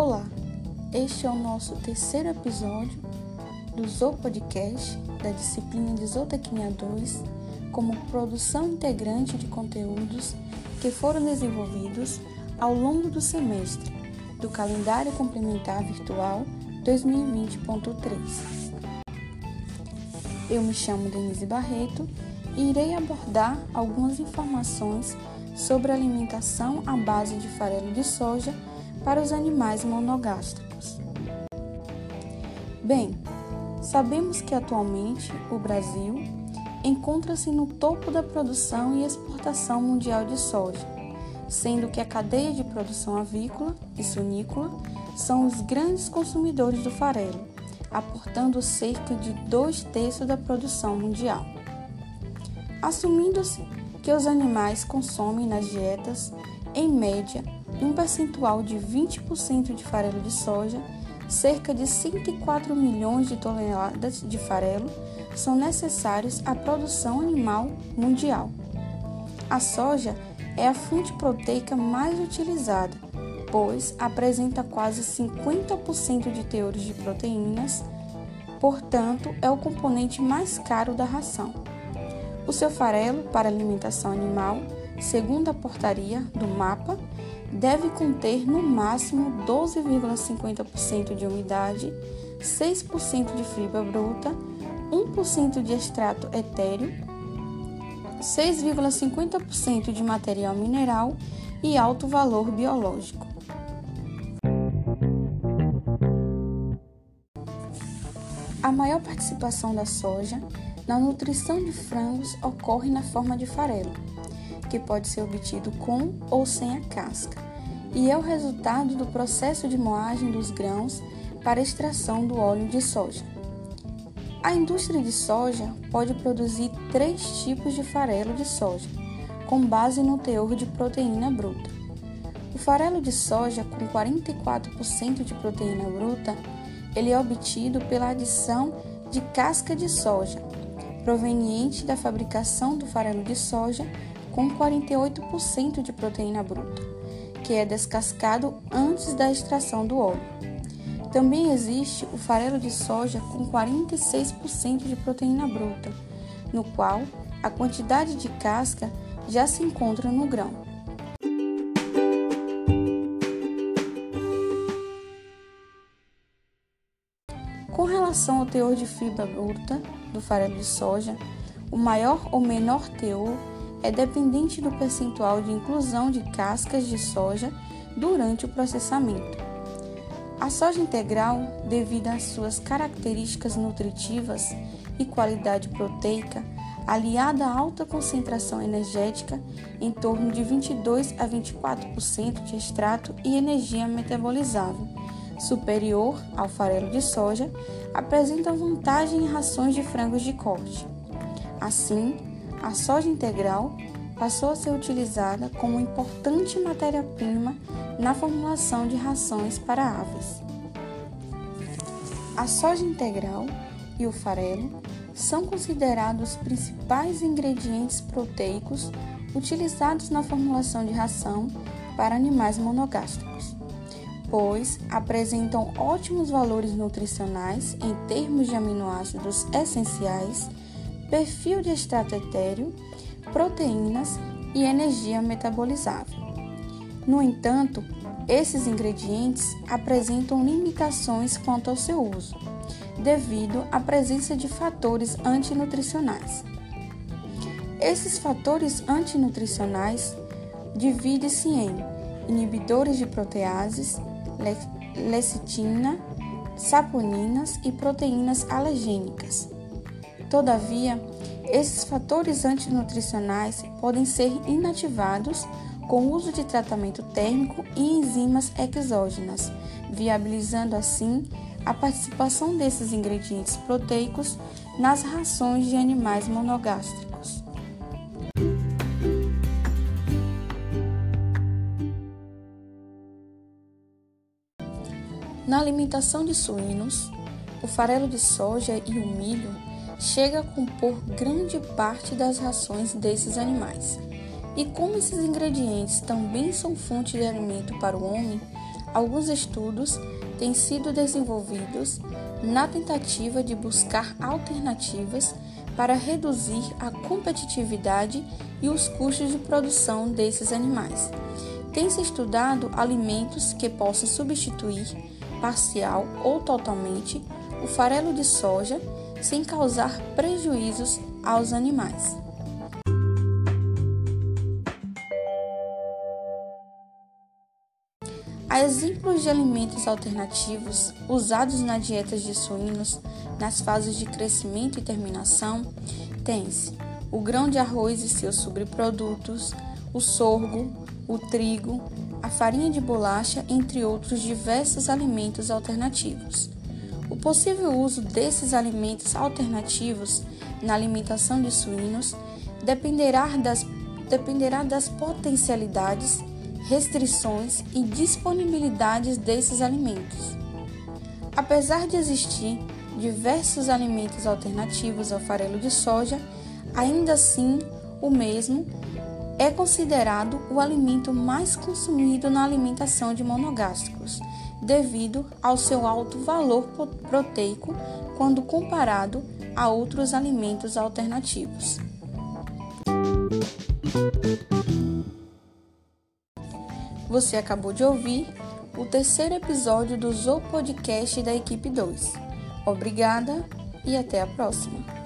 Olá, este é o nosso terceiro episódio do Zoo Podcast da disciplina de Zootecnia 2 como produção integrante de conteúdos que foram desenvolvidos ao longo do semestre do calendário complementar virtual 2020.3. Eu me chamo Denise Barreto e irei abordar algumas informações sobre alimentação à base de farelo de soja para os animais monogástricos. Bem, sabemos que atualmente o Brasil encontra-se no topo da produção e exportação mundial de soja, sendo que a cadeia de produção avícola e sunícola são os grandes consumidores do farelo, aportando cerca de dois terços da produção mundial. Assumindo-se que os animais consomem nas dietas, em média, um percentual de 20% de farelo de soja, cerca de 104 milhões de toneladas de farelo são necessários à produção animal mundial. A soja é a fonte proteica mais utilizada, pois apresenta quase 50% de teores de proteínas, portanto, é o componente mais caro da ração. O seu farelo para alimentação animal, segundo a portaria do MAPA, deve conter no máximo 12,50% de umidade, 6% de fibra bruta, 1% de extrato etéreo, 6,50% de material mineral e alto valor biológico. A maior participação da soja na nutrição de frangos ocorre na forma de farelo que pode ser obtido com ou sem a casca, e é o resultado do processo de moagem dos grãos para extração do óleo de soja. A indústria de soja pode produzir três tipos de farelo de soja, com base no teor de proteína bruta. O farelo de soja com 44% de proteína bruta, ele é obtido pela adição de casca de soja, proveniente da fabricação do farelo de soja com 48% de proteína bruta, que é descascado antes da extração do óleo. Também existe o farelo de soja com 46% de proteína bruta, no qual a quantidade de casca já se encontra no grão. Com relação ao teor de fibra bruta do farelo de soja, o maior ou menor teor é dependente do percentual de inclusão de cascas de soja durante o processamento. A soja integral, devido às suas características nutritivas e qualidade proteica, aliada à alta concentração energética, em torno de 22 a 24% de extrato e energia metabolizável, superior ao farelo de soja, apresenta vantagem em rações de frangos de corte. Assim, a soja integral passou a ser utilizada como importante matéria-prima na formulação de rações para aves. A soja integral e o farelo são considerados os principais ingredientes proteicos utilizados na formulação de ração para animais monogástricos, pois apresentam ótimos valores nutricionais em termos de aminoácidos essenciais perfil de extrato etéreo, proteínas e energia metabolizável. No entanto, esses ingredientes apresentam limitações quanto ao seu uso, devido à presença de fatores antinutricionais. Esses fatores antinutricionais dividem-se em inibidores de proteases, lecitina, saponinas e proteínas alergênicas. Todavia, esses fatores antinutricionais podem ser inativados com o uso de tratamento térmico e enzimas exógenas, viabilizando assim a participação desses ingredientes proteicos nas rações de animais monogástricos. Na alimentação de suínos, o farelo de soja e o milho chega a compor grande parte das rações desses animais. E como esses ingredientes também são fonte de alimento para o homem, alguns estudos têm sido desenvolvidos na tentativa de buscar alternativas para reduzir a competitividade e os custos de produção desses animais. Tem-se estudado alimentos que possam substituir, parcial ou totalmente, o farelo de soja sem causar prejuízos aos animais. Há exemplos de alimentos alternativos usados na dieta de suínos nas fases de crescimento e terminação. Tem-se o grão de arroz e seus subprodutos, o sorgo, o trigo, a farinha de bolacha, entre outros diversos alimentos alternativos. O possível uso desses alimentos alternativos na alimentação de suínos dependerá das, dependerá das potencialidades, restrições e disponibilidades desses alimentos. Apesar de existir diversos alimentos alternativos ao farelo de soja, ainda assim o mesmo é considerado o alimento mais consumido na alimentação de monogástricos, devido ao seu alto valor proteico quando comparado a outros alimentos alternativos. Você acabou de ouvir o terceiro episódio do Zoo Podcast da equipe 2. Obrigada e até a próxima.